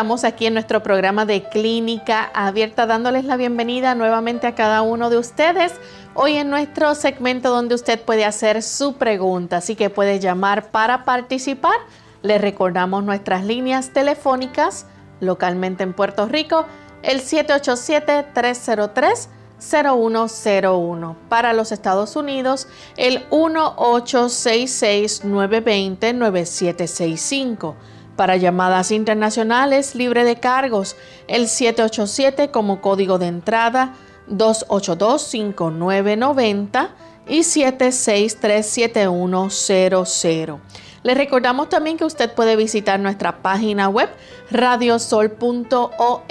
Estamos aquí en nuestro programa de Clínica Abierta dándoles la bienvenida nuevamente a cada uno de ustedes. Hoy en nuestro segmento donde usted puede hacer su pregunta, así que puede llamar para participar. Le recordamos nuestras líneas telefónicas localmente en Puerto Rico, el 787-303-0101. Para los Estados Unidos, el 1866-920-9765 para llamadas internacionales libre de cargos, el 787 como código de entrada 282-5990 y 7637100. Les recordamos también que usted puede visitar nuestra página web radiosol.org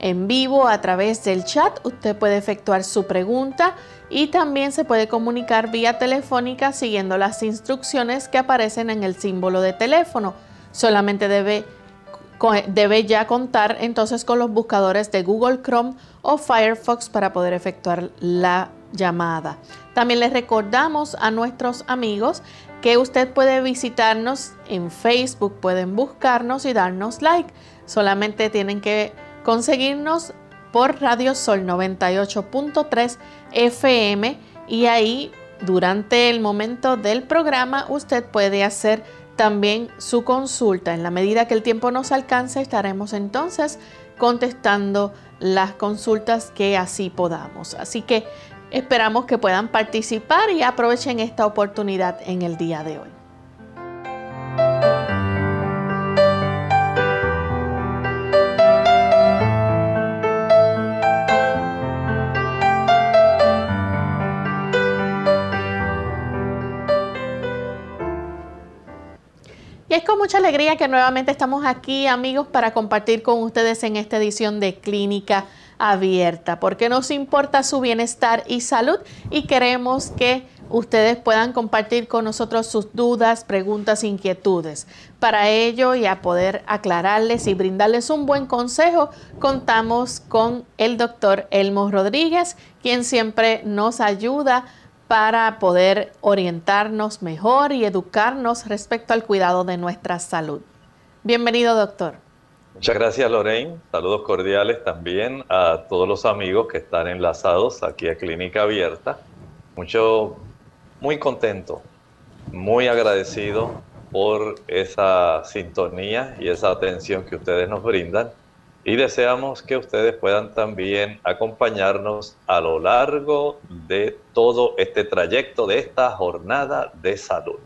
en vivo a través del chat. Usted puede efectuar su pregunta y también se puede comunicar vía telefónica siguiendo las instrucciones que aparecen en el símbolo de teléfono solamente debe, debe ya contar entonces con los buscadores de Google Chrome o Firefox para poder efectuar la llamada. También les recordamos a nuestros amigos que usted puede visitarnos en Facebook, pueden buscarnos y darnos like. Solamente tienen que conseguirnos por Radio Sol 98.3 FM y ahí durante el momento del programa usted puede hacer también su consulta. En la medida que el tiempo nos alcance, estaremos entonces contestando las consultas que así podamos. Así que esperamos que puedan participar y aprovechen esta oportunidad en el día de hoy. Es con mucha alegría que nuevamente estamos aquí, amigos, para compartir con ustedes en esta edición de Clínica Abierta, porque nos importa su bienestar y salud y queremos que ustedes puedan compartir con nosotros sus dudas, preguntas, inquietudes. Para ello y a poder aclararles y brindarles un buen consejo, contamos con el doctor Elmo Rodríguez, quien siempre nos ayuda para poder orientarnos mejor y educarnos respecto al cuidado de nuestra salud. Bienvenido, doctor. Muchas gracias, Lorraine. Saludos cordiales también a todos los amigos que están enlazados aquí a Clínica Abierta. Mucho, muy contento, muy agradecido por esa sintonía y esa atención que ustedes nos brindan y deseamos que ustedes puedan también acompañarnos a lo largo de todo este trayecto de esta jornada de salud.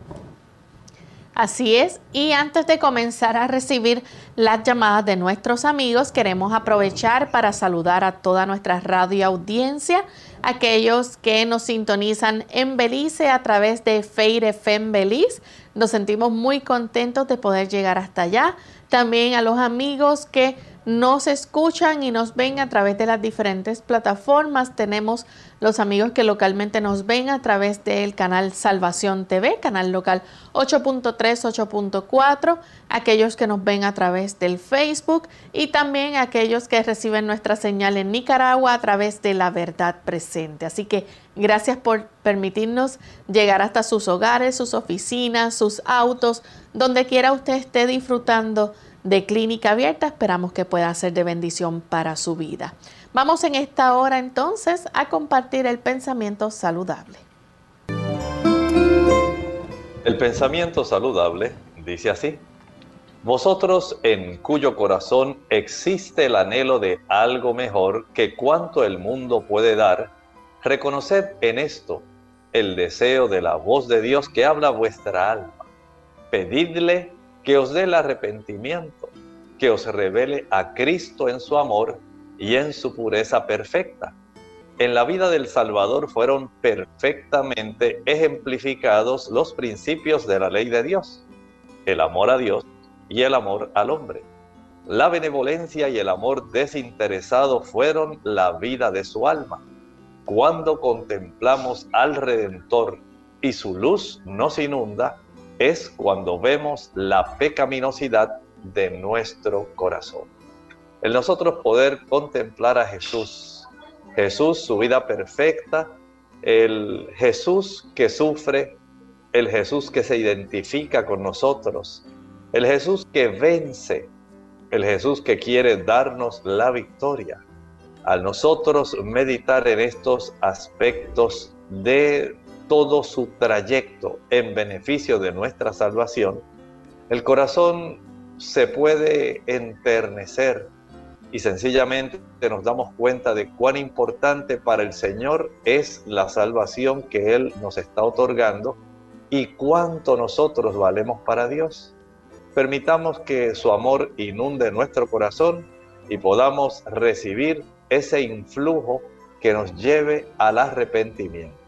Así es, y antes de comenzar a recibir las llamadas de nuestros amigos, queremos aprovechar para saludar a toda nuestra radio audiencia, aquellos que nos sintonizan en Belice a través de Feire FM Belice. Nos sentimos muy contentos de poder llegar hasta allá. También a los amigos que nos escuchan y nos ven a través de las diferentes plataformas. Tenemos los amigos que localmente nos ven a través del canal Salvación TV, canal local 8.3, 8.4, aquellos que nos ven a través del Facebook y también aquellos que reciben nuestra señal en Nicaragua a través de la verdad presente. Así que gracias por permitirnos llegar hasta sus hogares, sus oficinas, sus autos, donde quiera usted esté disfrutando de Clínica Abierta. Esperamos que pueda ser de bendición para su vida. Vamos en esta hora entonces a compartir el pensamiento saludable. El pensamiento saludable dice así. Vosotros en cuyo corazón existe el anhelo de algo mejor que cuanto el mundo puede dar, reconoced en esto el deseo de la voz de Dios que habla vuestra alma. Pedidle que os dé el arrepentimiento, que os revele a Cristo en su amor y en su pureza perfecta. En la vida del Salvador fueron perfectamente ejemplificados los principios de la ley de Dios, el amor a Dios y el amor al hombre. La benevolencia y el amor desinteresado fueron la vida de su alma. Cuando contemplamos al Redentor y su luz nos inunda, es cuando vemos la pecaminosidad de nuestro corazón. El nosotros poder contemplar a Jesús, Jesús su vida perfecta, el Jesús que sufre, el Jesús que se identifica con nosotros, el Jesús que vence, el Jesús que quiere darnos la victoria. Al nosotros meditar en estos aspectos de todo su trayecto en beneficio de nuestra salvación, el corazón se puede enternecer y sencillamente nos damos cuenta de cuán importante para el Señor es la salvación que Él nos está otorgando y cuánto nosotros valemos para Dios. Permitamos que su amor inunde nuestro corazón y podamos recibir ese influjo que nos lleve al arrepentimiento.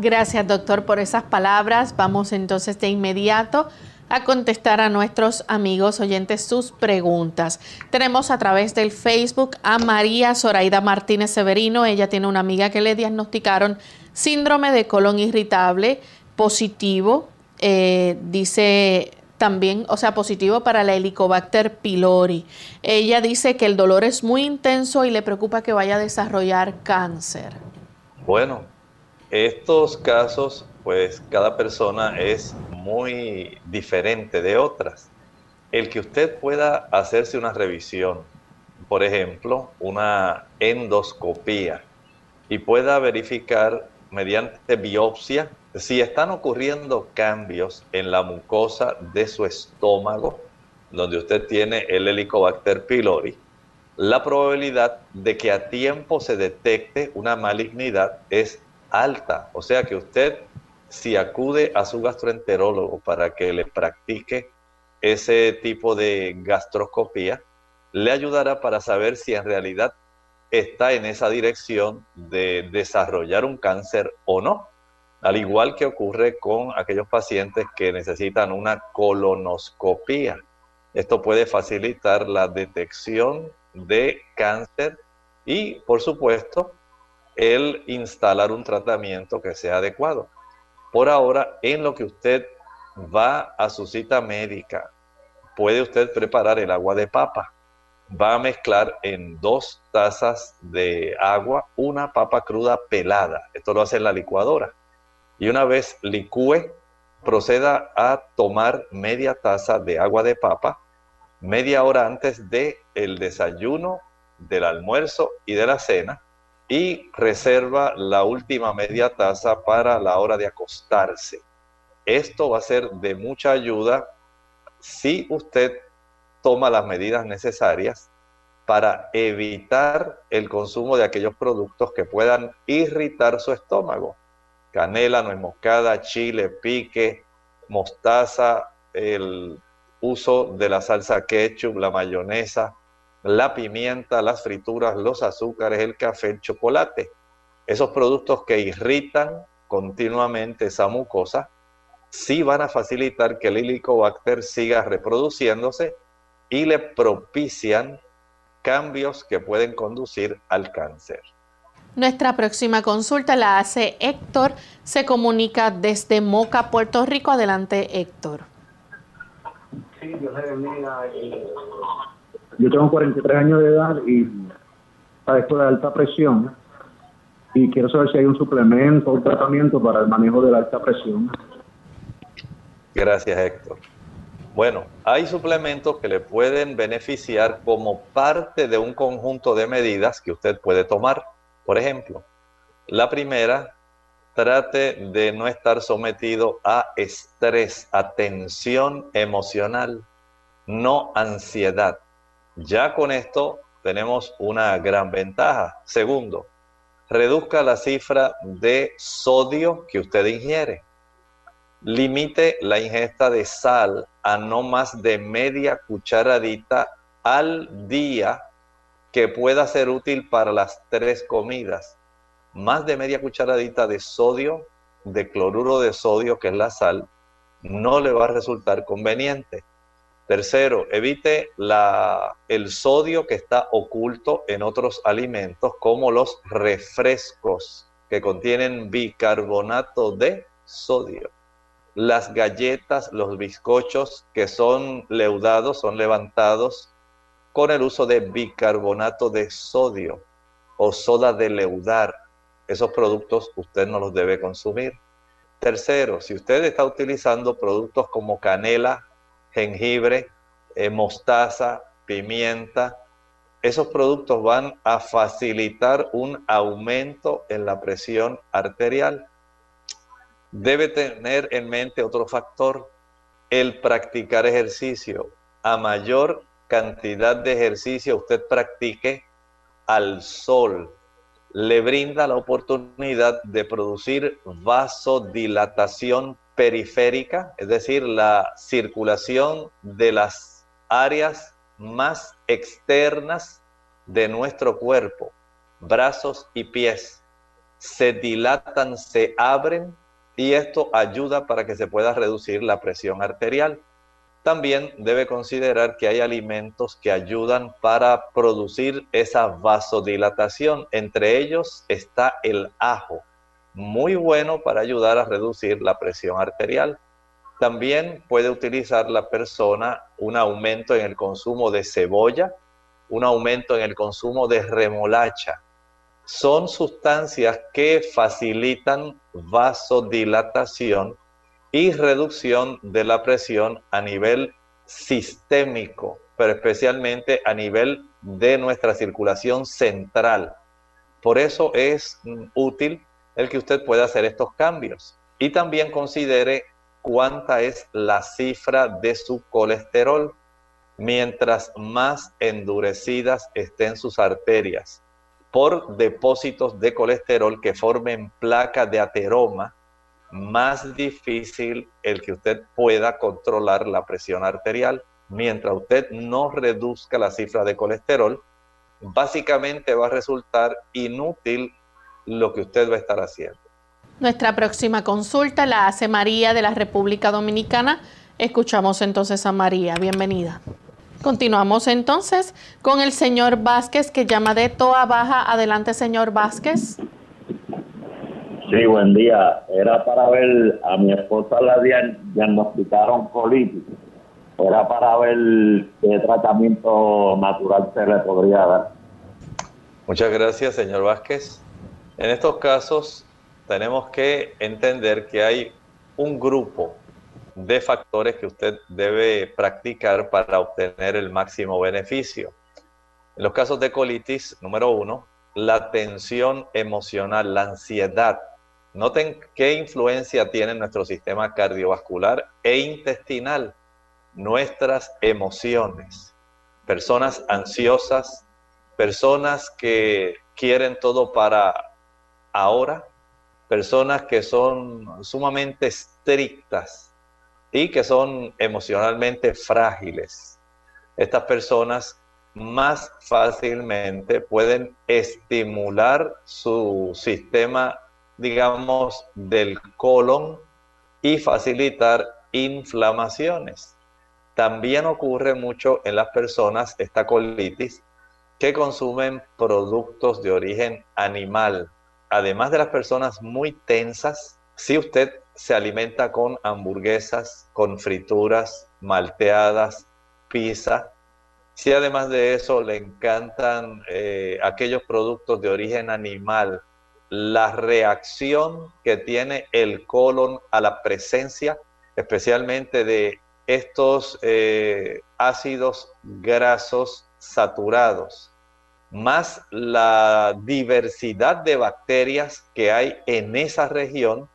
Gracias, doctor, por esas palabras. Vamos entonces de inmediato a contestar a nuestros amigos oyentes sus preguntas. Tenemos a través del Facebook a María Zoraida Martínez Severino. Ella tiene una amiga que le diagnosticaron síndrome de colon irritable positivo. Eh, dice también, o sea, positivo para la Helicobacter pylori. Ella dice que el dolor es muy intenso y le preocupa que vaya a desarrollar cáncer. Bueno, estos casos, pues cada persona es muy diferente de otras. El que usted pueda hacerse una revisión, por ejemplo, una endoscopía, y pueda verificar mediante biopsia si están ocurriendo cambios en la mucosa de su estómago, donde usted tiene el Helicobacter pylori, la probabilidad de que a tiempo se detecte una malignidad es alta. O sea que usted, si acude a su gastroenterólogo para que le practique ese tipo de gastroscopía, le ayudará para saber si en realidad está en esa dirección de desarrollar un cáncer o no. Al igual que ocurre con aquellos pacientes que necesitan una colonoscopía. Esto puede facilitar la detección de cáncer y, por supuesto, el instalar un tratamiento que sea adecuado. Por ahora, en lo que usted va a su cita médica, puede usted preparar el agua de papa. Va a mezclar en dos tazas de agua una papa cruda pelada. Esto lo hace en la licuadora. Y una vez licúe, proceda a tomar media taza de agua de papa media hora antes de el desayuno, del almuerzo y de la cena y reserva la última media taza para la hora de acostarse. Esto va a ser de mucha ayuda si usted toma las medidas necesarias para evitar el consumo de aquellos productos que puedan irritar su estómago. Canela, nuez moscada, chile, pique, mostaza, el uso de la salsa ketchup, la mayonesa, la pimienta, las frituras, los azúcares, el café, el chocolate. Esos productos que irritan continuamente esa mucosa, sí van a facilitar que el helicobacter siga reproduciéndose y le propician cambios que pueden conducir al cáncer. Nuestra próxima consulta la hace Héctor. Se comunica desde Moca, Puerto Rico. Adelante, Héctor. Sí, yo eh, Yo tengo 43 años de edad y padezco de alta presión y quiero saber si hay un suplemento o tratamiento para el manejo de la alta presión. Gracias, Héctor. Bueno, hay suplementos que le pueden beneficiar como parte de un conjunto de medidas que usted puede tomar. Por ejemplo, la primera, trate de no estar sometido a estrés, a tensión emocional, no ansiedad. Ya con esto tenemos una gran ventaja. Segundo, reduzca la cifra de sodio que usted ingiere. Limite la ingesta de sal a no más de media cucharadita al día que pueda ser útil para las tres comidas. Más de media cucharadita de sodio, de cloruro de sodio, que es la sal, no le va a resultar conveniente. Tercero, evite el sodio que está oculto en otros alimentos, como los refrescos que contienen bicarbonato de sodio. Las galletas, los bizcochos que son leudados, son levantados con el uso de bicarbonato de sodio o soda de leudar. Esos productos usted no los debe consumir. Tercero, si usted está utilizando productos como canela, jengibre, eh, mostaza, pimienta, esos productos van a facilitar un aumento en la presión arterial. Debe tener en mente otro factor, el practicar ejercicio. A mayor cantidad de ejercicio usted practique al sol, le brinda la oportunidad de producir vasodilatación periférica, es decir, la circulación de las áreas más externas de nuestro cuerpo, brazos y pies, se dilatan, se abren y esto ayuda para que se pueda reducir la presión arterial. También debe considerar que hay alimentos que ayudan para producir esa vasodilatación. Entre ellos está el ajo, muy bueno para ayudar a reducir la presión arterial. También puede utilizar la persona un aumento en el consumo de cebolla, un aumento en el consumo de remolacha. Son sustancias que facilitan vasodilatación y reducción de la presión a nivel sistémico, pero especialmente a nivel de nuestra circulación central. Por eso es útil el que usted pueda hacer estos cambios. Y también considere cuánta es la cifra de su colesterol. Mientras más endurecidas estén sus arterias por depósitos de colesterol que formen placas de ateroma, más difícil el que usted pueda controlar la presión arterial. Mientras usted no reduzca la cifra de colesterol, básicamente va a resultar inútil lo que usted va a estar haciendo. Nuestra próxima consulta la hace María de la República Dominicana. Escuchamos entonces a María. Bienvenida. Continuamos entonces con el señor Vázquez que llama de Toa Baja. Adelante, señor Vázquez. Sí, buen día. Era para ver, a mi esposa la diagnosticaron colitis. Era para ver qué tratamiento natural se le podría dar. Muchas gracias, señor Vázquez. En estos casos tenemos que entender que hay un grupo de factores que usted debe practicar para obtener el máximo beneficio. En los casos de colitis, número uno, la tensión emocional, la ansiedad Noten qué influencia tiene nuestro sistema cardiovascular e intestinal, nuestras emociones. Personas ansiosas, personas que quieren todo para ahora, personas que son sumamente estrictas y que son emocionalmente frágiles. Estas personas más fácilmente pueden estimular su sistema digamos, del colon y facilitar inflamaciones. También ocurre mucho en las personas esta colitis que consumen productos de origen animal. Además de las personas muy tensas, si usted se alimenta con hamburguesas, con frituras, malteadas, pizza, si además de eso le encantan eh, aquellos productos de origen animal, la reacción que tiene el colon a la presencia, especialmente de estos eh, ácidos grasos saturados, más la diversidad de bacterias que hay en esa región,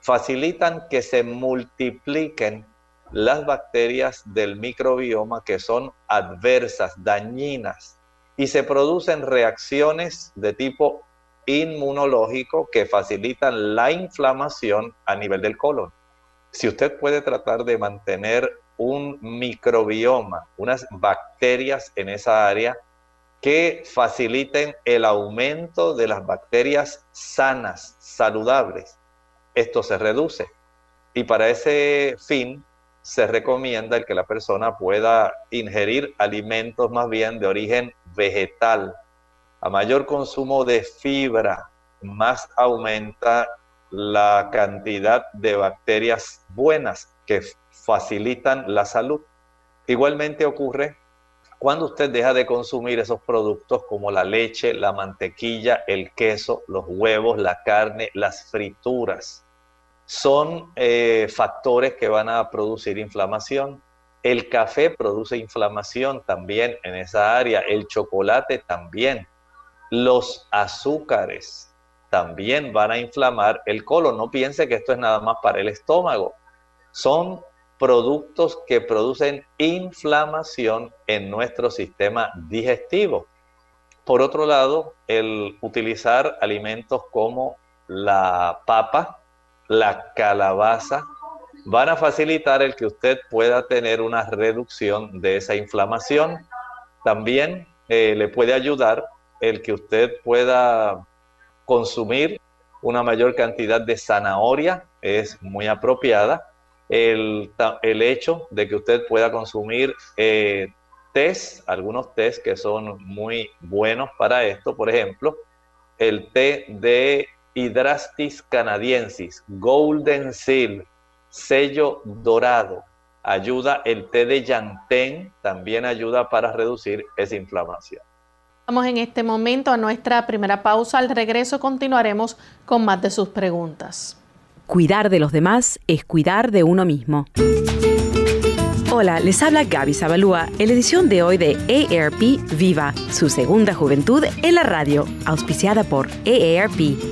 facilitan que se multipliquen las bacterias del microbioma que son adversas, dañinas, y se producen reacciones de tipo inmunológico que facilitan la inflamación a nivel del colon. Si usted puede tratar de mantener un microbioma, unas bacterias en esa área que faciliten el aumento de las bacterias sanas, saludables, esto se reduce. Y para ese fin, se recomienda el que la persona pueda ingerir alimentos más bien de origen vegetal. A mayor consumo de fibra, más aumenta la cantidad de bacterias buenas que facilitan la salud. Igualmente ocurre cuando usted deja de consumir esos productos como la leche, la mantequilla, el queso, los huevos, la carne, las frituras son eh, factores que van a producir inflamación. El café produce inflamación también en esa área, el chocolate también. Los azúcares también van a inflamar el colon. No piense que esto es nada más para el estómago. Son productos que producen inflamación en nuestro sistema digestivo. Por otro lado, el utilizar alimentos como la papa, la calabaza, van a facilitar el que usted pueda tener una reducción de esa inflamación. También eh, le puede ayudar el que usted pueda consumir una mayor cantidad de zanahoria, es muy apropiada. El, hecho de que usted pueda consumir eh, algunos tés que son muy buenos para esto, por ejemplo, el té de Hydrastis canadiensis, Golden Seal, sello dorado. Ayuda el té de Yantén, también ayuda para reducir esa inflamación. Vamos en este momento a nuestra primera pausa. Al regreso continuaremos con más de sus preguntas. Cuidar de los demás es cuidar de uno mismo. Hola, les habla Gaby Zabalúa en la edición de hoy de AARP Viva, su segunda juventud en la radio, auspiciada por AARP.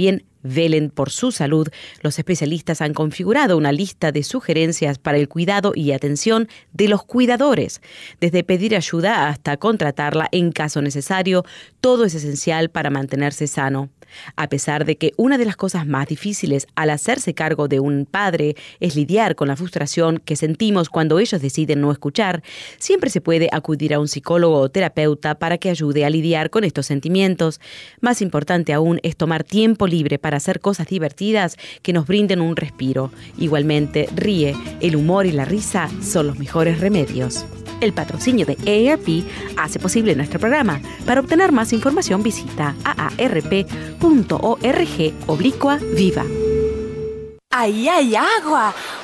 también velen por su salud, los especialistas han configurado una lista de sugerencias para el cuidado y atención de los cuidadores. Desde pedir ayuda hasta contratarla en caso necesario, todo es esencial para mantenerse sano. A pesar de que una de las cosas más difíciles al hacerse cargo de un padre es lidiar con la frustración que sentimos cuando ellos deciden no escuchar, siempre se puede acudir a un psicólogo o terapeuta para que ayude a lidiar con estos sentimientos. Más importante aún es tomar tiempo libre para hacer cosas divertidas que nos brinden un respiro. Igualmente, ríe, el humor y la risa son los mejores remedios. El patrocinio de AARP hace posible nuestro programa. Para obtener más información visita aarp.org oblicua viva. ¡Ahí hay agua!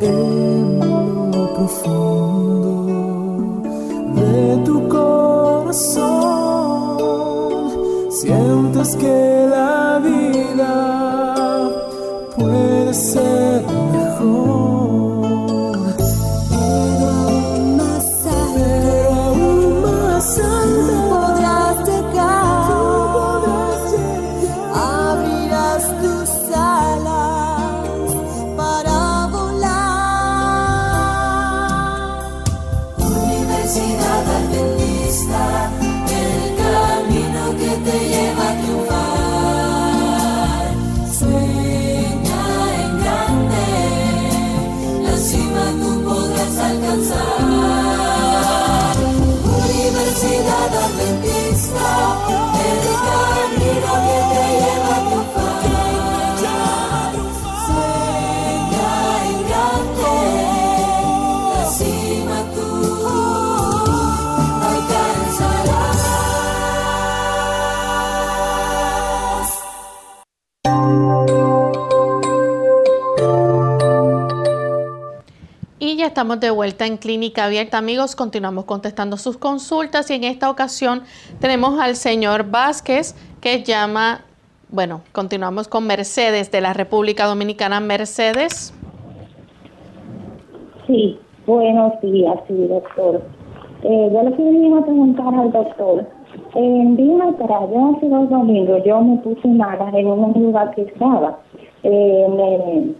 En lo profundo de tu corazón. Sientes que estamos de vuelta en Clínica Abierta, amigos. Continuamos contestando sus consultas y en esta ocasión tenemos al señor Vázquez que llama, bueno, continuamos con Mercedes de la República Dominicana. Mercedes. Sí, buenos días, sí, doctor. Eh, yo le quería preguntar al doctor. En día atrás, yo hace dos domingos, yo me puse mala en un lugar que estaba. Eh, me,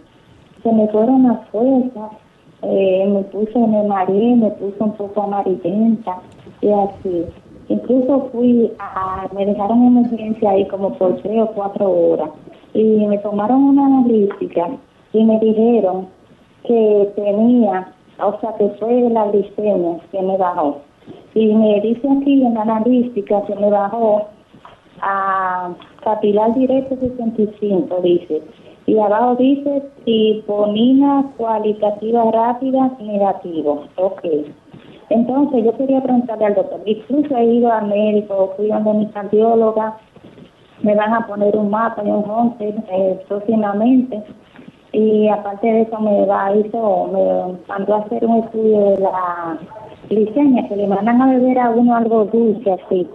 se me fueron las fuerzas, eh, me puse, me mareé, me puse un poco amarillenta y así. Incluso fui a, me dejaron en emergencia ahí como por tres o cuatro horas y me tomaron una analítica y me dijeron que tenía, o sea, que fue la glicemia que me bajó. Y me dice aquí en la analítica que me bajó a capilar directo 65, dice. Y abajo dice triponina cualitativa rápida negativo. Ok. Entonces yo quería preguntarle al doctor, incluso he ido al médico, fui a mi cardióloga, me van a poner un mapa y un once eh, próximamente. Y aparte de eso me va hizo me mandó a hacer un estudio de la glicemia que le mandan a beber a uno algo dulce así.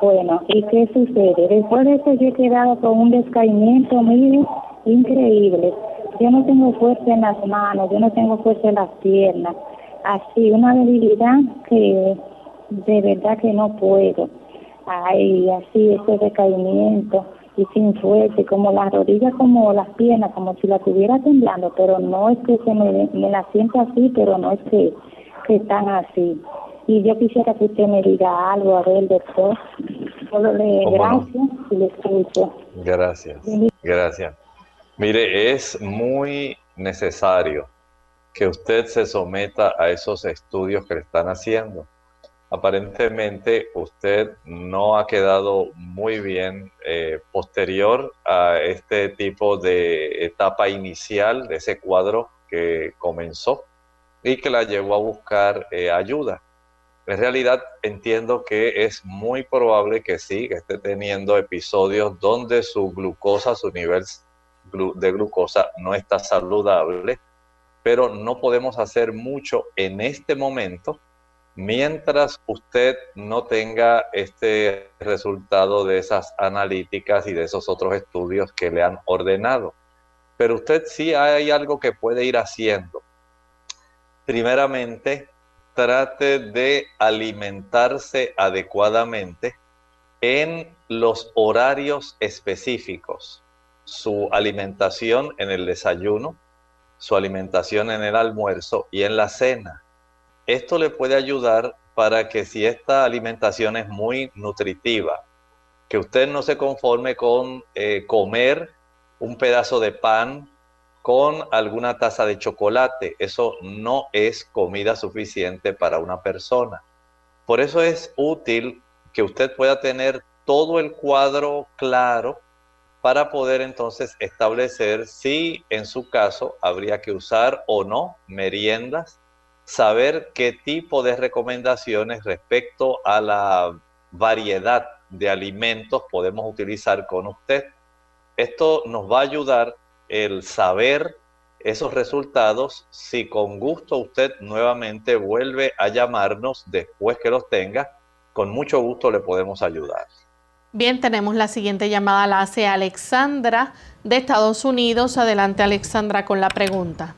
Bueno y qué sucede después de eso yo he quedado con un descaimiento muy increíble yo no tengo fuerza en las manos yo no tengo fuerza en las piernas así una debilidad que de verdad que no puedo ay así ese decaimiento y sin fuerza, como las rodillas, como las piernas, como si la estuviera temblando, pero no es que se me, me la siento así, pero no es que, que están así. Y yo quisiera que usted me diga algo, a ver, doctor. Solo le gracias y le escucho. Gracias, gracias. Mire, es muy necesario que usted se someta a esos estudios que le están haciendo. Aparentemente usted no ha quedado muy bien eh, posterior a este tipo de etapa inicial de ese cuadro que comenzó y que la llevó a buscar eh, ayuda. En realidad entiendo que es muy probable que sí, que esté teniendo episodios donde su glucosa, su nivel de glucosa no está saludable, pero no podemos hacer mucho en este momento mientras usted no tenga este resultado de esas analíticas y de esos otros estudios que le han ordenado. Pero usted sí hay algo que puede ir haciendo. Primeramente, trate de alimentarse adecuadamente en los horarios específicos. Su alimentación en el desayuno, su alimentación en el almuerzo y en la cena. Esto le puede ayudar para que si esta alimentación es muy nutritiva, que usted no se conforme con eh, comer un pedazo de pan con alguna taza de chocolate. Eso no es comida suficiente para una persona. Por eso es útil que usted pueda tener todo el cuadro claro para poder entonces establecer si en su caso habría que usar o no meriendas, saber qué tipo de recomendaciones respecto a la variedad de alimentos podemos utilizar con usted. Esto nos va a ayudar el saber esos resultados si con gusto usted nuevamente vuelve a llamarnos después que los tenga, con mucho gusto le podemos ayudar. Bien, tenemos la siguiente llamada, la hace Alexandra de Estados Unidos. Adelante Alexandra con la pregunta.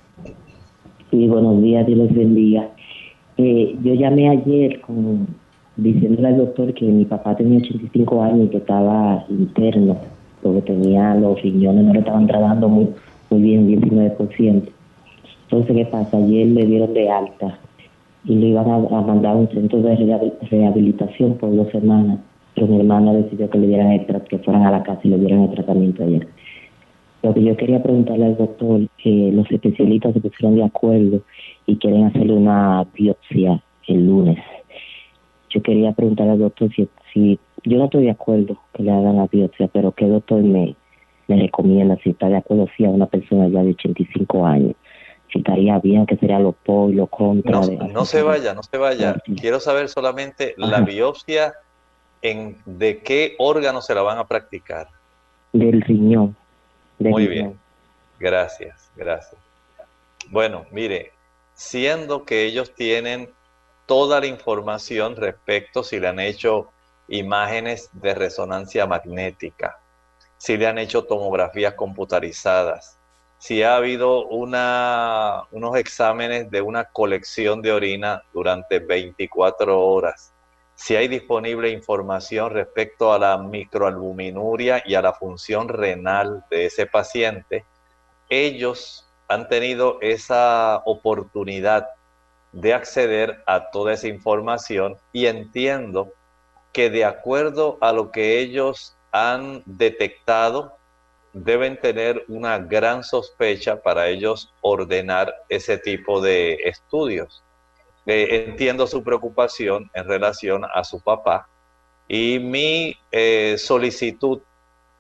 Sí, buenos días, Dios bendiga. Eh, yo llamé ayer con, diciéndole al doctor que mi papá tenía 85 años y que estaba interno, porque tenía los riñones, no le estaban tratando muy, muy bien, 19%. Entonces, ¿qué pasa? Ayer le dieron de alta y le iban a, a mandar a un centro de rehabil- rehabilitación por dos semanas, pero mi hermana decidió que le dieran el que fueran a la casa y le dieran el tratamiento ayer. Lo que yo quería preguntarle al doctor, que los especialistas se pusieron de acuerdo y quieren hacerle una biopsia el lunes. Yo quería preguntarle al doctor si, si yo no estoy de acuerdo que le hagan la biopsia, pero qué doctor me, me recomienda, si está de acuerdo, si a una persona ya de 85 años, si estaría bien, que sería lo pro y lo contra. No, de- no se vaya, no se vaya. Quiero saber solamente la biopsia en de qué órgano se la van a practicar. Del riñón. del Muy riñón. bien. Gracias, gracias. Bueno, mire, siendo que ellos tienen toda la información respecto si le han hecho imágenes de resonancia magnética, si le han hecho tomografías computarizadas, si ha habido una, unos exámenes de una colección de orina durante 24 horas, si hay disponible información respecto a la microalbuminuria y a la función renal de ese paciente, ellos han tenido esa oportunidad de acceder a toda esa información y entiendo que de acuerdo a lo que ellos han detectado, deben tener una gran sospecha para ellos ordenar ese tipo de estudios. Eh, entiendo su preocupación en relación a su papá y mi eh, solicitud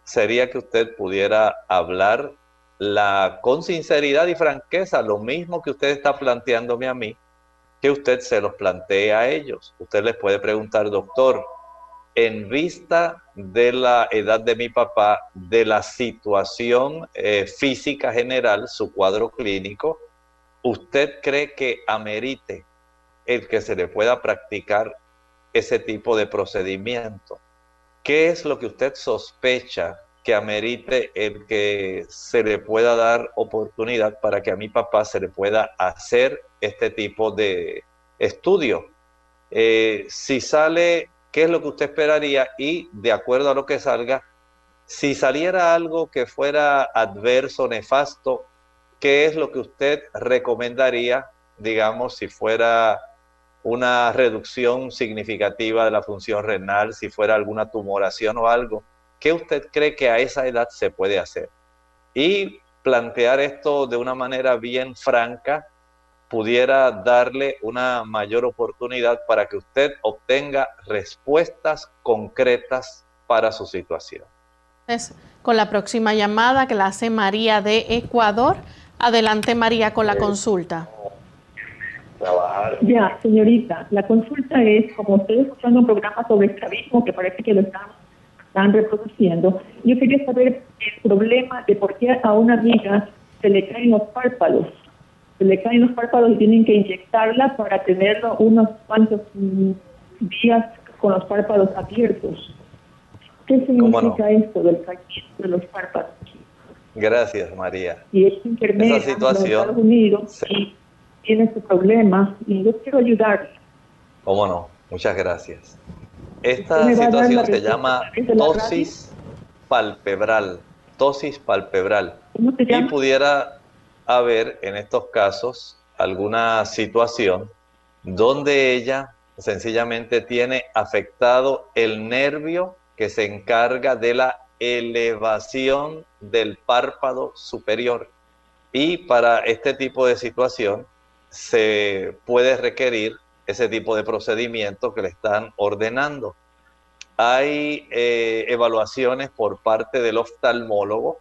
sería que usted pudiera hablar la, con sinceridad y franqueza, lo mismo que usted está planteándome a mí, que usted se los plantee a ellos. Usted les puede preguntar, doctor, en vista de la edad de mi papá, de la situación eh, física general, su cuadro clínico, ¿usted cree que amerite el que se le pueda practicar ese tipo de procedimiento? ¿Qué es lo que usted sospecha que amerite el que se le pueda dar oportunidad para que a mi papá se le pueda hacer este tipo de estudio? Eh, si sale, ¿qué es lo que usted esperaría? Y de acuerdo a lo que salga, si saliera algo que fuera adverso, nefasto, ¿qué es lo que usted recomendaría, digamos, si fuera una reducción significativa de la función renal, si fuera alguna tumoración o algo? ¿Qué usted cree que a esa edad se puede hacer? Y plantear esto de una manera bien franca pudiera darle una mayor oportunidad para que usted obtenga respuestas concretas para su situación. Es con la próxima llamada que la hace María de Ecuador. Adelante María con la consulta. Ya, señorita, la consulta es, como estoy escuchando un programa sobre esclavismo que parece que lo están, están reproduciendo, yo quería saber el problema de por qué a una amiga se le caen los párpados. Se le caen los párpados y tienen que inyectarla para tenerlo unos cuantos mm, días con los párpados abiertos. ¿Qué significa esto del caimiento de los párpados? Gracias, María. Y es Esa en Estados Unidos y tiene su problema y yo quiero ayudarle. cómo no, muchas gracias. Esta ¿Usted me va a dar la situación se llama tosis palpebral, tosis palpebral. ¿Cómo se Y llama? pudiera haber en estos casos alguna situación donde ella sencillamente tiene afectado el nervio que se encarga de la elevación del párpado superior. Y para este tipo de situación se puede requerir ese tipo de procedimiento que le están ordenando. Hay eh, evaluaciones por parte del oftalmólogo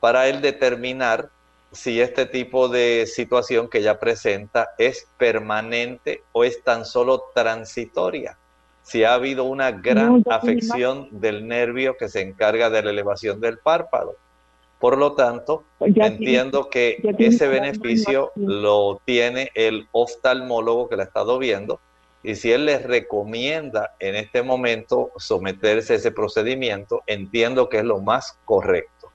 para él determinar si este tipo de situación que ella presenta es permanente o es tan solo transitoria. Si ha habido una gran afección del nervio que se encarga de la elevación del párpado. Por lo tanto, Pues ya entiendo que tiene ese que beneficio lo tiene el oftalmólogo que la ha estado viendo y si él les recomienda en este momento someterse a ese procedimiento, entiendo que es lo más correcto.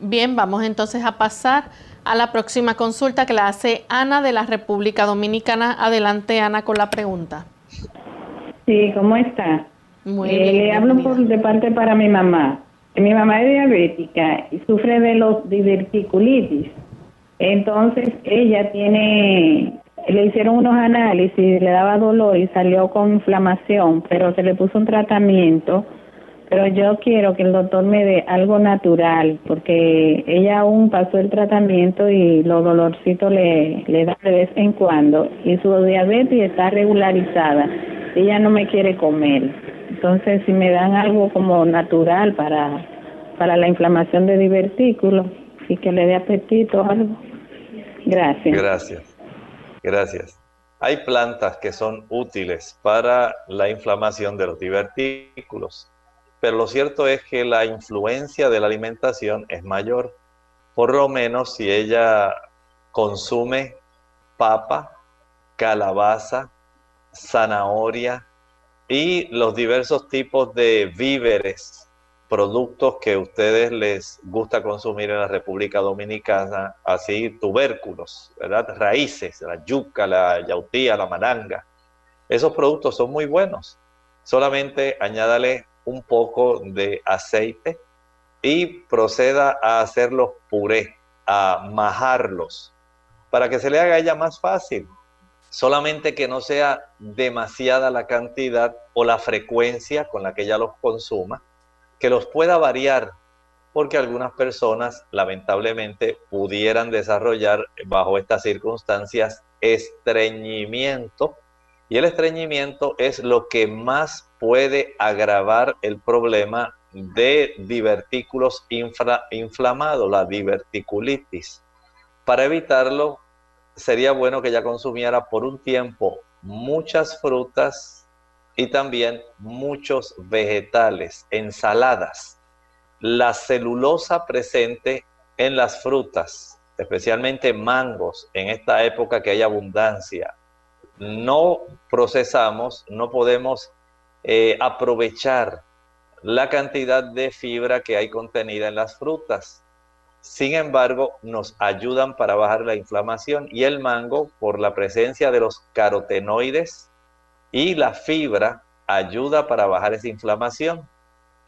Bien, vamos entonces a pasar a la próxima consulta que la hace Ana de la República Dominicana. Adelante, Ana, con la pregunta. Sí, ¿cómo está? Muy Eh, bien, Le hablo por de parte para mi mamá. Mi mamá es diabética y sufre de los diverticulitis. Entonces ella tiene, le hicieron unos análisis, le daba dolor y salió con inflamación, pero se le puso un tratamiento. Pero yo quiero que el doctor me dé algo natural, porque ella aún pasó el tratamiento y los dolorcitos le, le da de vez en cuando. Y su diabetes está regularizada. Ella no me quiere comer. Entonces, si me dan algo como natural para, para la inflamación de divertículos y que le dé apetito algo. Gracias. Gracias. Gracias. Hay plantas que son útiles para la inflamación de los divertículos, pero lo cierto es que la influencia de la alimentación es mayor. Por lo menos si ella consume papa, calabaza, zanahoria y los diversos tipos de víveres, productos que a ustedes les gusta consumir en la República Dominicana, así tubérculos, ¿verdad? Raíces, la yuca, la yautía, la malanga. Esos productos son muy buenos. Solamente añádale un poco de aceite y proceda a hacerlos puré, a majarlos, para que se le haga a ella más fácil. Solamente que no sea demasiada la cantidad o la frecuencia con la que ella los consuma, que los pueda variar, porque algunas personas lamentablemente pudieran desarrollar bajo estas circunstancias estreñimiento, y el estreñimiento es lo que más puede agravar el problema de divertículos infra- inflamados, la diverticulitis. Para evitarlo, sería bueno que ella consumiera por un tiempo muchas frutas y también muchos vegetales, ensaladas. La celulosa presente en las frutas, especialmente mangos, en esta época que hay abundancia, no procesamos, no podemos eh, aprovechar la cantidad de fibra que hay contenida en las frutas. Sin embargo, nos ayudan para bajar la inflamación y el mango, por la presencia de los carotenoides y la fibra, ayuda para bajar esa inflamación.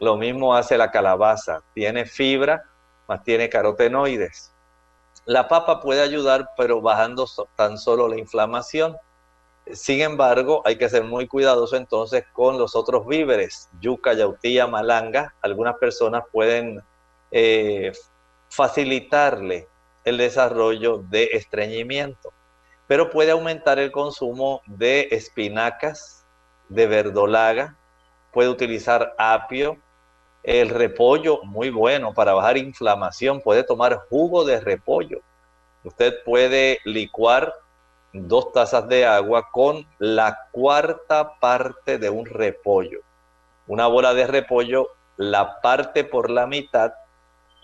Lo mismo hace la calabaza, tiene fibra, más tiene carotenoides. La papa puede ayudar, pero bajando tan solo la inflamación. Sin embargo, hay que ser muy cuidadoso entonces con los otros víveres, yuca, yautía, malanga. Algunas personas pueden eh, facilitarle el desarrollo de estreñimiento, pero puede aumentar el consumo de espinacas, de verdolaga, puede utilizar apio, el repollo, muy bueno para bajar inflamación, puede tomar jugo de repollo. Usted puede licuar dos tazas de agua con la cuarta parte de un repollo. Una bola de repollo la parte por la mitad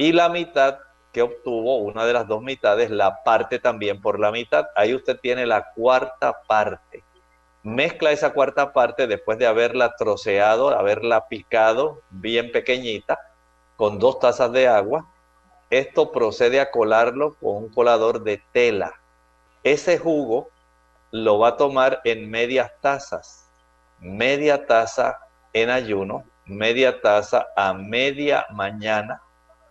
y la mitad que obtuvo, una de las dos mitades, la parte también por la mitad. Ahí usted tiene la cuarta parte. Mezcla esa cuarta parte después de haberla troceado, haberla picado bien pequeñita, con dos tazas de agua. Esto procede a colarlo con un colador de tela. Ese jugo lo va a tomar en medias tazas. Media taza en ayuno, media taza a media mañana,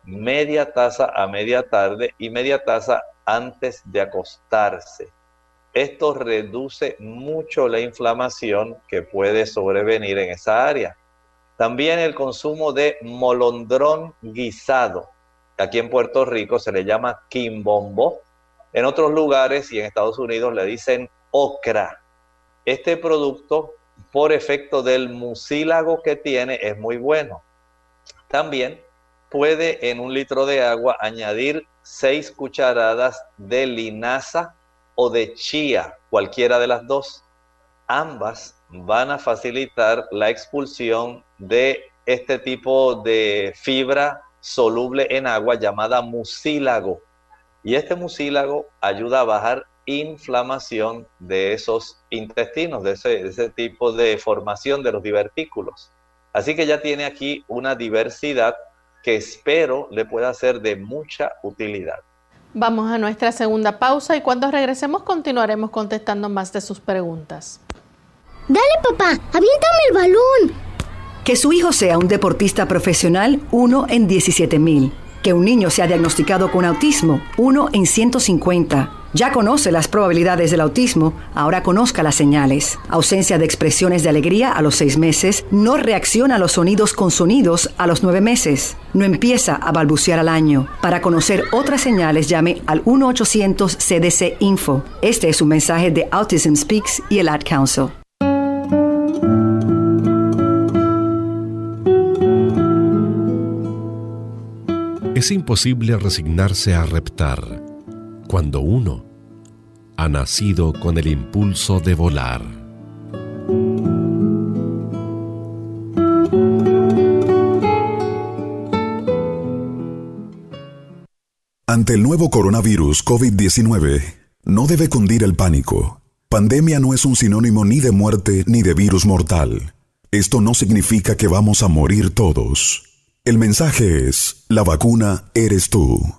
media taza a media tarde y media taza antes de acostarse. Esto reduce mucho la inflamación que puede sobrevenir en esa área. También el consumo de molondrón guisado. Aquí en Puerto Rico se le llama quimbombo. En otros lugares y en Estados Unidos le dicen ocra. Este producto, por efecto del mucílago que tiene, es muy bueno. También puede en un litro de agua añadir seis cucharadas de linaza o de chía, cualquiera de las dos. Ambas van a facilitar la expulsión de este tipo de fibra soluble en agua llamada mucílago. Y este mucílago ayuda a bajar inflamación de esos intestinos, de ese, de ese tipo de formación de los divertículos. Así que ya tiene aquí una diversidad que espero le pueda ser de mucha utilidad. Vamos a nuestra segunda pausa y cuando regresemos continuaremos contestando más de sus preguntas. Dale papá, aviéntame el balón. Que su hijo sea un deportista profesional, uno en 17 mil. Que un niño sea diagnosticado con autismo, uno en 150. Ya conoce las probabilidades del autismo, ahora conozca las señales. Ausencia de expresiones de alegría a los seis meses, no reacciona a los sonidos con sonidos a los nueve meses, no empieza a balbucear al año. Para conocer otras señales llame al 1-800-CDC-INFO. Este es un mensaje de Autism Speaks y el Ad Council. Es imposible resignarse a reptar cuando uno ha nacido con el impulso de volar. Ante el nuevo coronavirus COVID-19, no debe cundir el pánico. Pandemia no es un sinónimo ni de muerte ni de virus mortal. Esto no significa que vamos a morir todos. El mensaje es, la vacuna eres tú.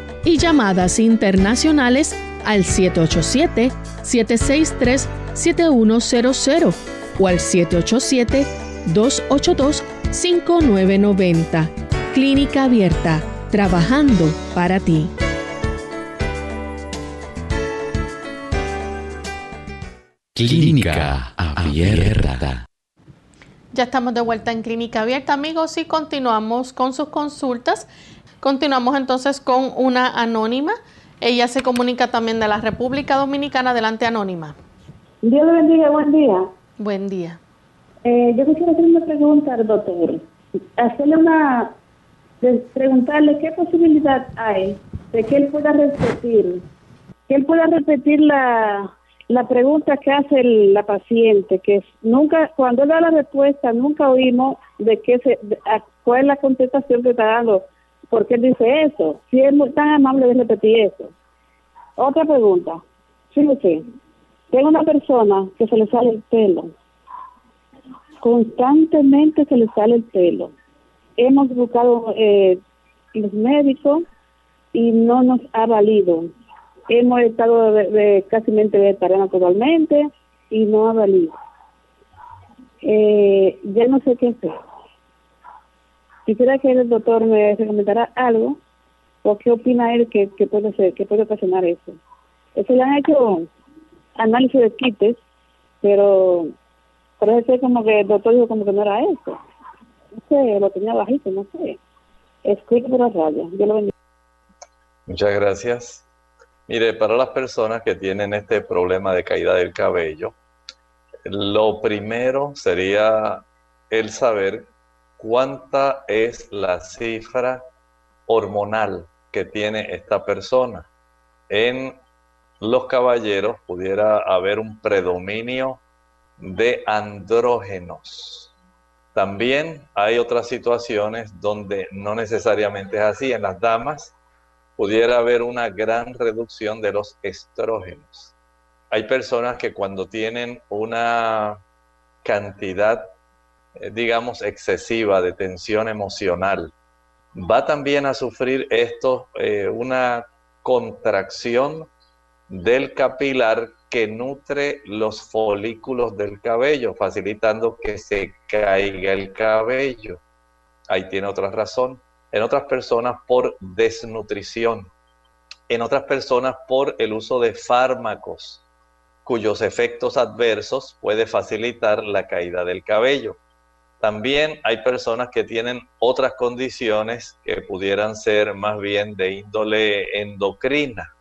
y llamadas internacionales al 787-763-7100 o al 787-282-5990. Clínica Abierta, trabajando para ti. Clínica Abierta. Ya estamos de vuelta en Clínica Abierta, amigos, y continuamos con sus consultas. Continuamos entonces con una anónima. Ella se comunica también de la República Dominicana. Adelante, anónima. Dios le bendiga, buen día. Buen día. Eh, yo quisiera hacer una pregunta al doctor. Hacerle una. preguntarle qué posibilidad hay de que él pueda repetir, que él pueda repetir la, la pregunta que hace el- la paciente, que nunca, cuando él da la respuesta, nunca oímos de qué se, de- a- cuál es la contestación que está dando, por qué dice eso, si es muy, tan amable de repetir eso. Otra pregunta, fíjese, tengo una persona que se le sale el pelo, constantemente se le sale el pelo. Hemos buscado eh, los médicos y no nos ha valido. Hemos estado de, de casi vegetariana totalmente y no ha valido. Eh, ya no sé qué hacer. Quisiera que el doctor me recomendara algo o qué opina él que, que puede ser, que puede ocasionar eso. Eso le han hecho análisis de quites, pero parece como que el doctor dijo como que no era eso. No sé, lo tenía bajito, no sé. Escrito por la raya. Yo lo bendiga. Muchas gracias. Mire, para las personas que tienen este problema de caída del cabello, lo primero sería el saber cuánta es la cifra hormonal que tiene esta persona. En los caballeros pudiera haber un predominio de andrógenos. También hay otras situaciones donde no necesariamente es así. En las damas pudiera haber una gran reducción de los estrógenos. Hay personas que cuando tienen una cantidad, digamos, excesiva de tensión emocional va también a sufrir esto eh, una contracción del capilar que nutre los folículos del cabello, facilitando que se caiga el cabello. Ahí tiene otra razón. En otras personas por desnutrición. En otras personas por el uso de fármacos cuyos efectos adversos puede facilitar la caída del cabello. También hay personas que tienen otras condiciones que pudieran ser más bien de índole endocrina.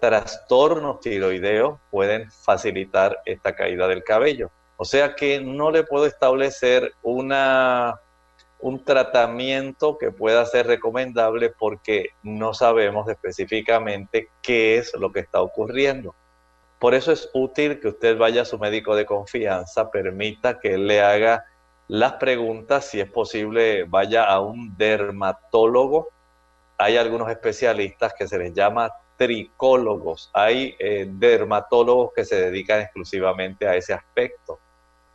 Trastornos tiroideos pueden facilitar esta caída del cabello. O sea que no le puedo establecer una, un tratamiento que pueda ser recomendable porque no sabemos específicamente qué es lo que está ocurriendo. Por eso es útil que usted vaya a su médico de confianza, permita que él le haga las preguntas, si es posible, vaya a un dermatólogo. Hay algunos especialistas que se les llama tricólogos. Hay eh, dermatólogos que se dedican exclusivamente a ese aspecto.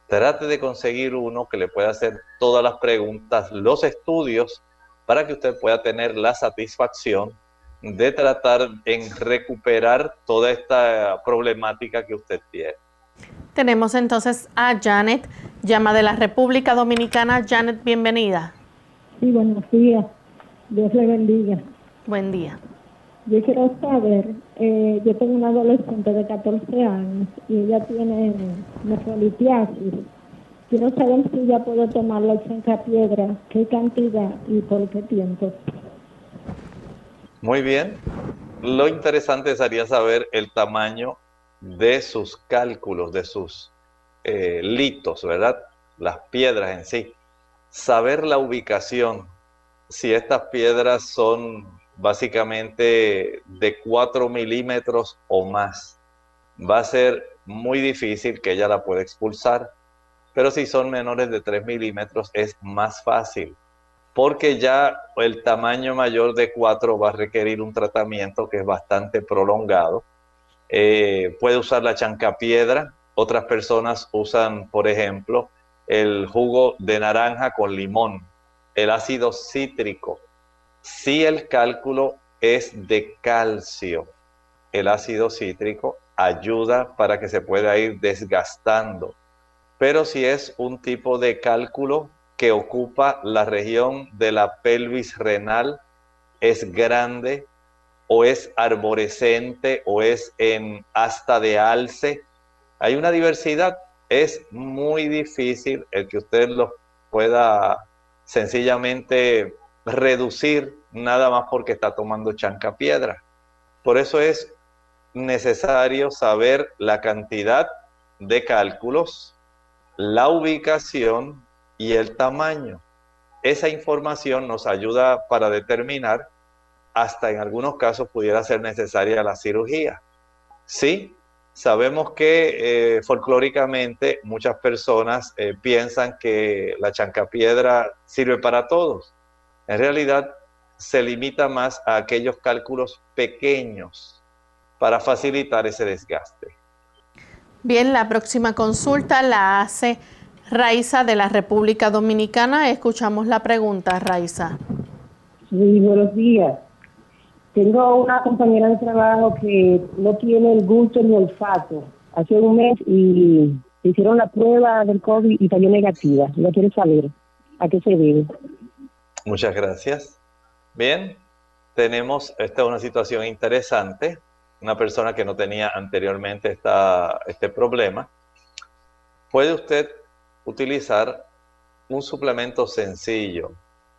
Trate de conseguir uno que le pueda hacer todas las preguntas, los estudios, para que usted pueda tener la satisfacción de tratar en recuperar toda esta problemática que usted tiene. Tenemos entonces a Janet, llama de la República Dominicana. Janet, bienvenida. Sí, buenos días. Dios le bendiga. Buen día. Yo quiero saber, eh, yo tengo una adolescente de 14 años y ella tiene nefrolitiasis. Quiero saber si ella puede tomar la piedra, qué cantidad y por qué tiempo. Muy bien. Lo interesante sería saber el tamaño de sus cálculos, de sus eh, litos, ¿verdad? Las piedras en sí. Saber la ubicación, si estas piedras son básicamente de 4 milímetros o más, va a ser muy difícil que ella la pueda expulsar. Pero si son menores de 3 milímetros es más fácil, porque ya el tamaño mayor de 4 va a requerir un tratamiento que es bastante prolongado eh, puede usar la chancapiedra. Otras personas usan, por ejemplo, el jugo de naranja con limón, el ácido cítrico. Si el cálculo es de calcio, el ácido cítrico ayuda para que se pueda ir desgastando. Pero si es un tipo de cálculo que ocupa la región de la pelvis renal, es grande, o es arborescente o es en asta de alce. Hay una diversidad. Es muy difícil el que usted lo pueda sencillamente reducir nada más porque está tomando chanca piedra. Por eso es necesario saber la cantidad de cálculos, la ubicación y el tamaño. Esa información nos ayuda para determinar hasta en algunos casos pudiera ser necesaria la cirugía. Sí, sabemos que eh, folclóricamente muchas personas eh, piensan que la chancapiedra sirve para todos. En realidad se limita más a aquellos cálculos pequeños para facilitar ese desgaste. Bien, la próxima consulta la hace Raiza de la República Dominicana. Escuchamos la pregunta, Raiza. Sí, buenos días. Tengo una compañera de trabajo que no tiene el gusto ni el olfato. Hace un mes y hicieron la prueba del COVID y salió negativa. No quiere saber a qué se debe. Muchas gracias. Bien, tenemos, esta es una situación interesante. Una persona que no tenía anteriormente esta, este problema. Puede usted utilizar un suplemento sencillo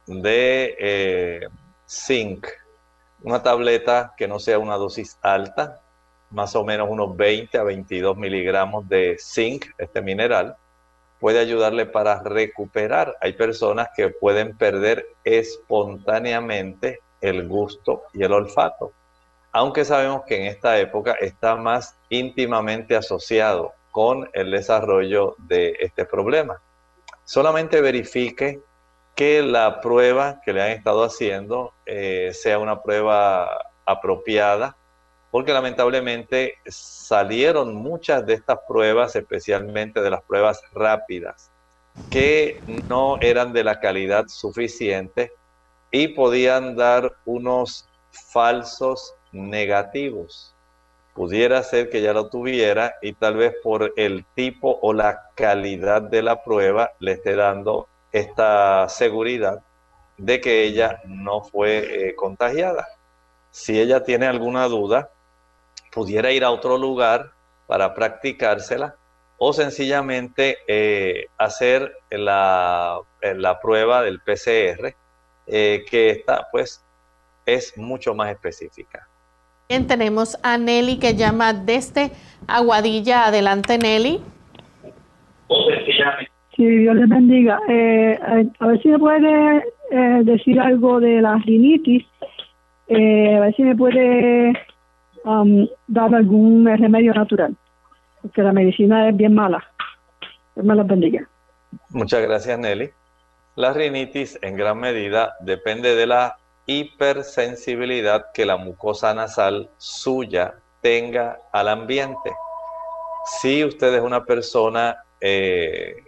de eh, zinc una tableta que no sea una dosis alta, más o menos unos 20 a 22 miligramos de zinc, este mineral, puede ayudarle para recuperar. Hay personas que pueden perder espontáneamente el gusto y el olfato, aunque sabemos que en esta época está más íntimamente asociado con el desarrollo de este problema. Solamente verifique que la prueba que le han estado haciendo eh, sea una prueba apropiada, porque lamentablemente salieron muchas de estas pruebas, especialmente de las pruebas rápidas, que no eran de la calidad suficiente y podían dar unos falsos negativos. Pudiera ser que ya lo tuviera y tal vez por el tipo o la calidad de la prueba le esté dando esta seguridad de que ella no fue eh, contagiada. Si ella tiene alguna duda, pudiera ir a otro lugar para practicársela o sencillamente eh, hacer la, la, prueba del PCR, eh, que está, pues, es mucho más específica. Bien, tenemos a Nelly que llama desde Aguadilla. Adelante, Nelly. Sí, Dios les bendiga. Eh, a ver si me puede eh, decir algo de la rinitis. Eh, a ver si me puede um, dar algún remedio natural. Porque la medicina es bien mala. Dios me la bendiga. Muchas gracias, Nelly. La rinitis en gran medida depende de la hipersensibilidad que la mucosa nasal suya tenga al ambiente. Si usted es una persona eh,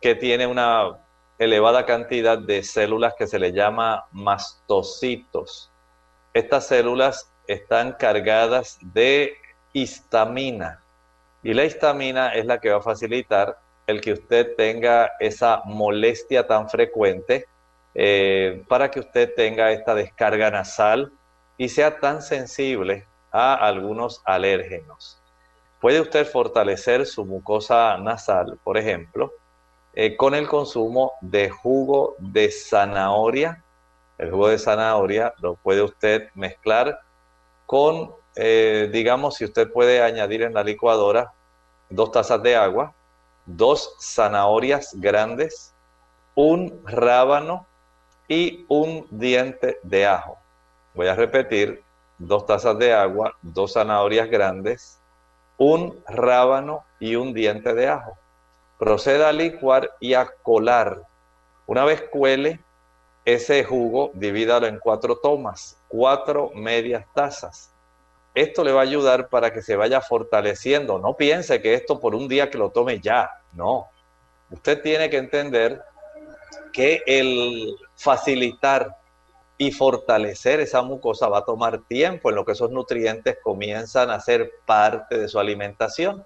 que tiene una elevada cantidad de células que se le llama mastocitos, estas células están cargadas de histamina y la histamina es la que va a facilitar el que usted tenga esa molestia tan frecuente eh, para que usted tenga esta descarga nasal y sea tan sensible a algunos alérgenos. Puede usted fortalecer su mucosa nasal, por ejemplo, eh, con el consumo de jugo de zanahoria. El jugo de zanahoria lo puede usted mezclar con, eh, digamos, si usted puede añadir en la licuadora dos tazas de agua, dos zanahorias grandes, un rábano y un diente de ajo. Voy a repetir, dos tazas de agua, dos zanahorias grandes, un rábano y un diente de ajo. Proceda a licuar y a colar. Una vez cuele ese jugo, divídalo en cuatro tomas, cuatro medias tazas. Esto le va a ayudar para que se vaya fortaleciendo. No piense que esto por un día que lo tome ya, no. Usted tiene que entender que el facilitar y fortalecer esa mucosa va a tomar tiempo en lo que esos nutrientes comienzan a ser parte de su alimentación.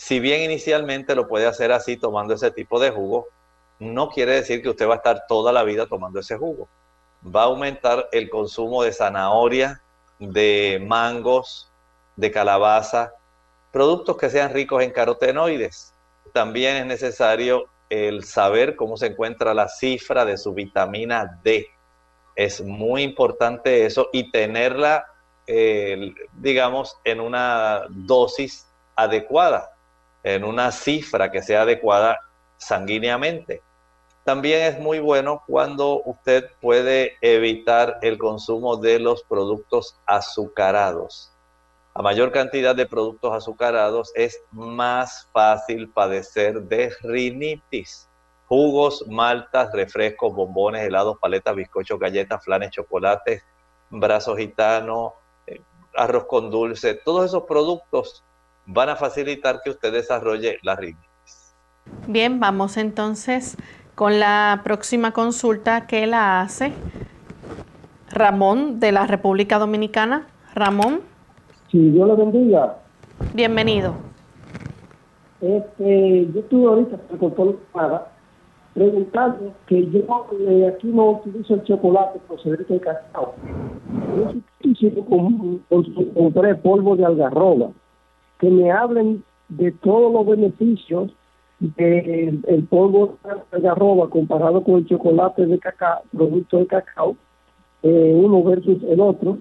Si bien inicialmente lo puede hacer así tomando ese tipo de jugo, no quiere decir que usted va a estar toda la vida tomando ese jugo. Va a aumentar el consumo de zanahoria, de mangos, de calabaza, productos que sean ricos en carotenoides. También es necesario el saber cómo se encuentra la cifra de su vitamina D. Es muy importante eso y tenerla, digamos, en una dosis adecuada, en una cifra que sea adecuada sanguíneamente. También es muy bueno cuando usted puede evitar el consumo de los productos azucarados a mayor cantidad de productos azucarados es más fácil padecer de rinitis. Jugos, maltas, refrescos, bombones, helados, paletas, bizcochos, galletas, flanes, chocolates, brazos gitanos, eh, arroz con dulce, todos esos productos van a facilitar que usted desarrolle la rinitis. Bien, vamos entonces con la próxima consulta que la hace Ramón de la República Dominicana. Ramón. Si Dios le bendiga. Bienvenido. Este, yo estuve ahorita con preguntando que yo eh, aquí no utilizo el chocolate procedente de cacao. Yo sí con, compré polvo de algarroba. Que me hablen de todos los beneficios del el polvo de algarroba comparado con el chocolate de cacao, producto de cacao, eh, uno versus el otro.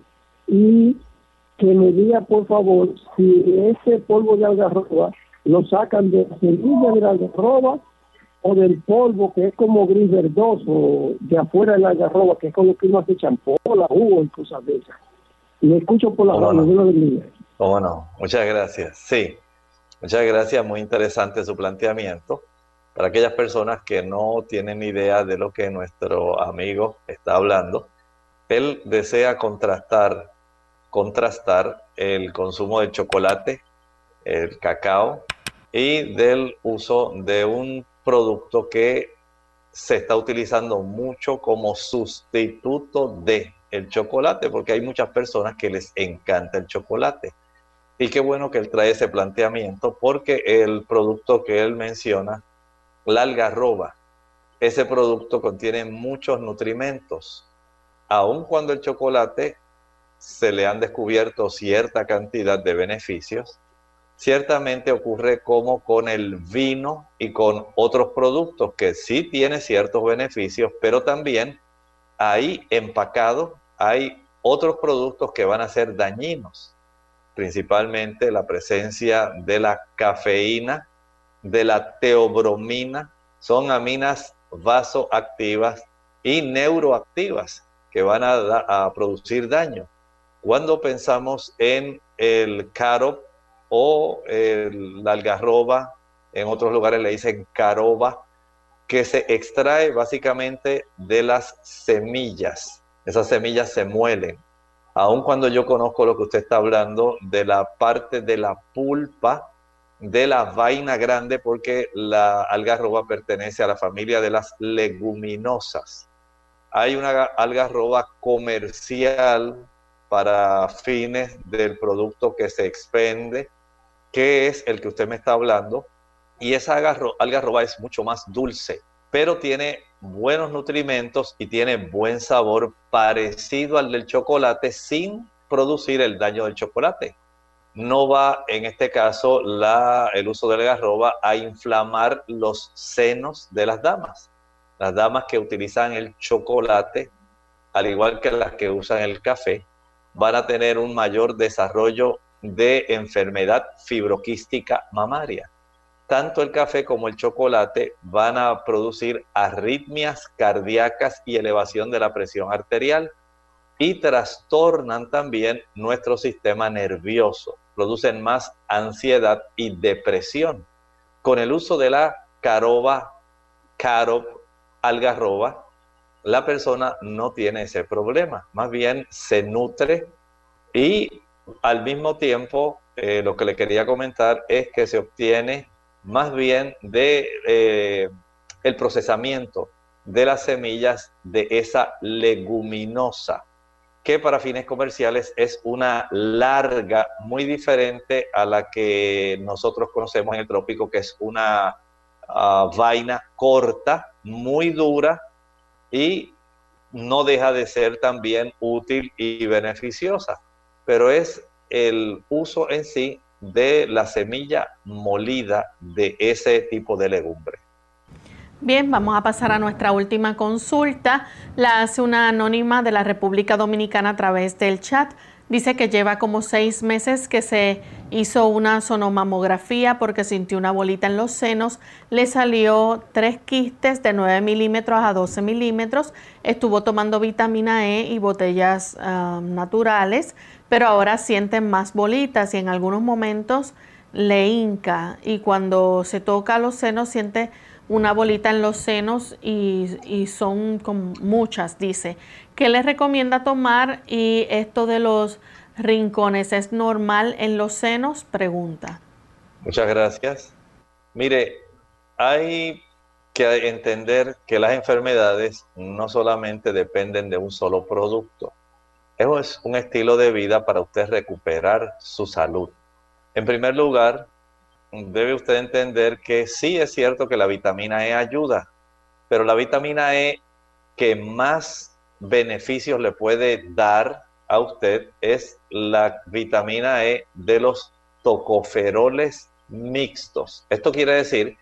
Y que me diga, por favor, si ese polvo de algarroba lo sacan de la semilla de la algarroba o del polvo que es como gris verdoso de afuera de la algarroba, que es con lo que uno hace champú, la jugo y cosas de esas. Y escucho por la ¿Cómo radio, no? ¿Cómo no? Muchas gracias. Sí, muchas gracias. Muy interesante su planteamiento. Para aquellas personas que no tienen idea de lo que nuestro amigo está hablando, él desea contrastar contrastar el consumo de chocolate, el cacao y del uso de un producto que se está utilizando mucho como sustituto de el chocolate, porque hay muchas personas que les encanta el chocolate. Y qué bueno que él trae ese planteamiento, porque el producto que él menciona, la algarroba, ese producto contiene muchos nutrimentos. Aun cuando el chocolate se le han descubierto cierta cantidad de beneficios, ciertamente ocurre como con el vino y con otros productos que sí tiene ciertos beneficios, pero también ahí empacado hay otros productos que van a ser dañinos, principalmente la presencia de la cafeína, de la teobromina, son aminas vasoactivas y neuroactivas que van a, producir daño. Cuando pensamos en el carob o el, la algarroba, en otros lugares le dicen caroba, que se extrae básicamente de las semillas. Esas semillas se muelen. Aun cuando yo conozco lo que usted está hablando de la parte de la pulpa de la vaina grande, porque la algarroba pertenece a la familia de las leguminosas. Hay una algarroba comercial para fines del producto que se expende, que es el que usted me está hablando, y esa algarroba es mucho más dulce, pero tiene buenos nutrimentos y tiene buen sabor parecido al del chocolate sin producir el daño del chocolate. No va, en este caso, el uso de la algarroba a inflamar los senos de las damas. Las damas que utilizan el chocolate, al igual que las que usan el café, van a tener un mayor desarrollo de enfermedad fibroquística mamaria. Tanto el café como el chocolate van a producir arritmias cardíacas y elevación de la presión arterial y trastornan también nuestro sistema nervioso, producen más ansiedad y depresión. Con el uso de la caroba, carob, algarroba, la persona no tiene ese problema, más bien se nutre y al mismo tiempo eh, lo que le quería comentar es que se obtiene más bien de eh, el procesamiento de las semillas de esa leguminosa, que para fines comerciales es una larga muy diferente a la que nosotros conocemos en el trópico, que es una ah, vaina corta, muy dura y no deja de ser también útil y beneficiosa, pero es el uso en sí de la semilla molida de ese tipo de legumbre. Bien, vamos a pasar a nuestra última consulta. La hace una anónima de la República Dominicana a través del chat. Dice que lleva como seis meses que se hizo una sonomamografía porque sintió una bolita en los senos. Le salió tres quistes de 9 milímetros a 12 milímetros. Estuvo tomando vitamina E y botellas uh, naturales, pero ahora siente más bolitas y en algunos momentos le hinca y cuando se toca los senos siente una bolita en los senos y, y son como muchas, dice. ¿Qué le recomienda tomar? Y esto de los rincones, ¿es normal en los senos? Pregunta. Muchas gracias. Mire, hay que entender que las enfermedades no solamente dependen de un solo producto. Es un estilo de vida para usted recuperar su salud. En primer lugar, debe usted entender que sí es cierto que la vitamina E ayuda, pero la vitamina E que más beneficios le puede dar a usted es la vitamina E de los tocoferoles mixtos. Esto quiere decir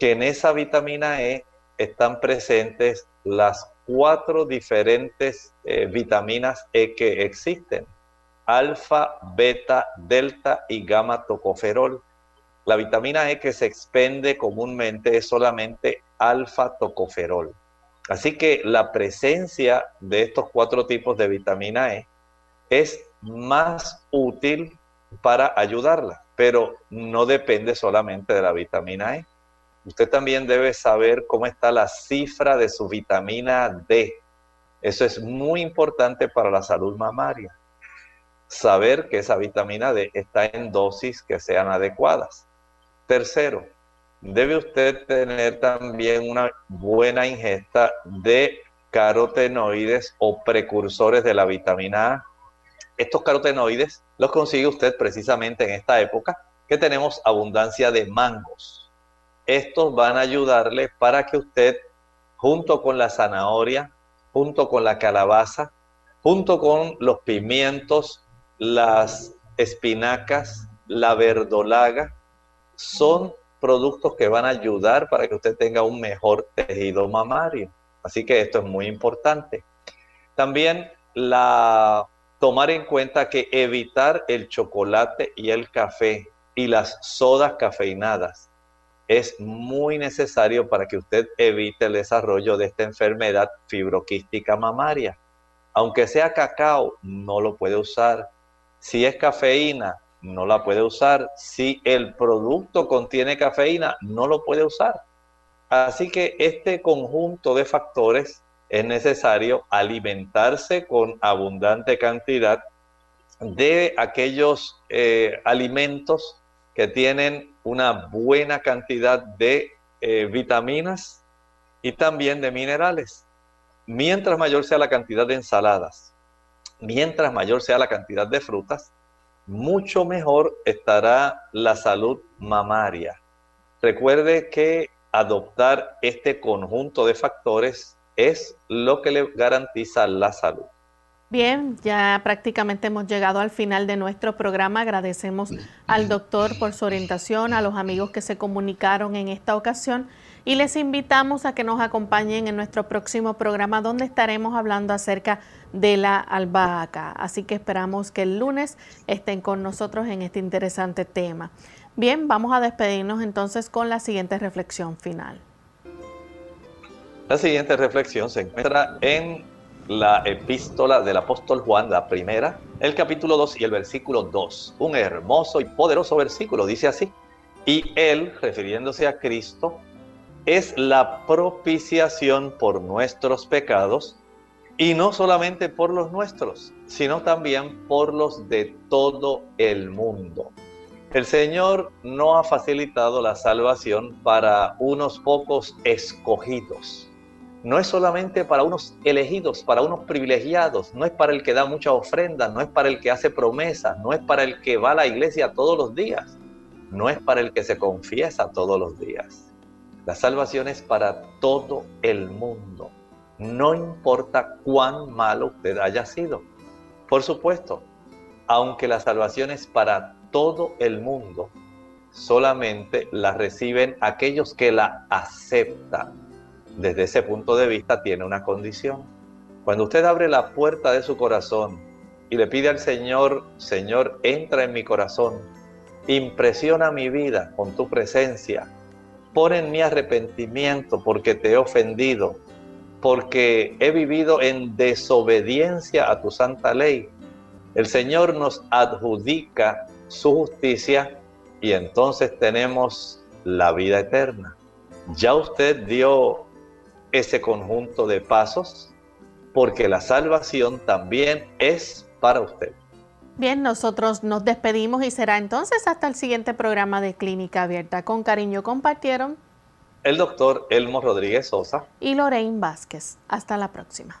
que en esa vitamina E están presentes las cuatro diferentes eh, vitaminas E que existen. Alfa, beta, delta y gamma tocoferol. La vitamina E que se expende comúnmente es solamente alfa tocoferol. Así que la presencia de estos cuatro tipos de vitamina E es más útil para ayudarla, pero no depende solamente de la vitamina E. Usted también debe saber cómo está la cifra de su vitamina D. Eso es muy importante para la salud mamaria. Saber que esa vitamina D está en dosis que sean adecuadas. Tercero, debe usted tener también una buena ingesta de carotenoides o precursores de la vitamina A. Estos carotenoides los consigue usted precisamente en esta época que tenemos abundancia de mangos. Estos van a ayudarle para que usted, junto con la zanahoria, junto con la calabaza, junto con los pimientos, las espinacas, la verdolaga, son productos que van a ayudar para que usted tenga un mejor tejido mamario. Así que esto es muy importante. También la tomar en cuenta que evitar el chocolate y el café y las sodas cafeinadas es muy necesario para que usted evite el desarrollo de esta enfermedad fibroquística mamaria. Aunque sea cacao, no lo puede usar. Si es cafeína, no la puede usar. Si el producto contiene cafeína, no lo puede usar. Así que este conjunto de factores es necesario alimentarse con abundante cantidad de aquellos eh, alimentos que tienen una buena cantidad de eh, vitaminas y también de minerales. Mientras mayor sea la cantidad de ensaladas, mientras mayor sea la cantidad de frutas, mucho mejor estará la salud mamaria. Recuerde que adoptar este conjunto de factores es lo que le garantiza la salud. Bien, ya prácticamente hemos llegado al final de nuestro programa. Agradecemos al doctor por su orientación, a los amigos que se comunicaron en esta ocasión y les invitamos a que nos acompañen en nuestro próximo programa donde estaremos hablando acerca de la albahaca. Así que esperamos que el lunes estén con nosotros en este interesante tema. Bien, vamos a despedirnos entonces con la siguiente reflexión final. La siguiente reflexión se encuentra en la epístola del apóstol Juan, la primera, el capítulo 2 y el versículo 2. Un hermoso y poderoso versículo, dice así. Y él, refiriéndose a Cristo, es la propiciación por nuestros pecados, y no solamente por los nuestros, sino también por los de todo el mundo. El Señor no ha facilitado la salvación para unos pocos escogidos no es solamente para unos elegidos, para unos privilegiados, no es para el que da mucha ofrenda, no es para el que hace promesas, no es para el que va a la iglesia todos los días, no es para el que se confiesa todos los días. La salvación es para todo el mundo, no importa cuán malo usted haya sido. Por supuesto, aunque la salvación es para todo el mundo, solamente la reciben aquellos que la aceptan desde ese punto de vista tiene una condición. Cuando usted abre la puerta de su corazón y le pide al Señor, Señor, entra en mi corazón, impresiona mi vida con tu presencia, pon en mi arrepentimiento porque te he ofendido, porque he vivido en desobediencia a tu santa ley. El Señor nos adjudica su justicia y entonces tenemos la vida eterna. Ya usted dio ese conjunto de pasos porque la salvación también es para usted. Bien, nosotros nos despedimos y será entonces hasta el siguiente programa de Clínica Abierta. Con cariño compartieron el doctor Elmo Rodríguez Sosa y Lorraine Vázquez. Hasta la próxima.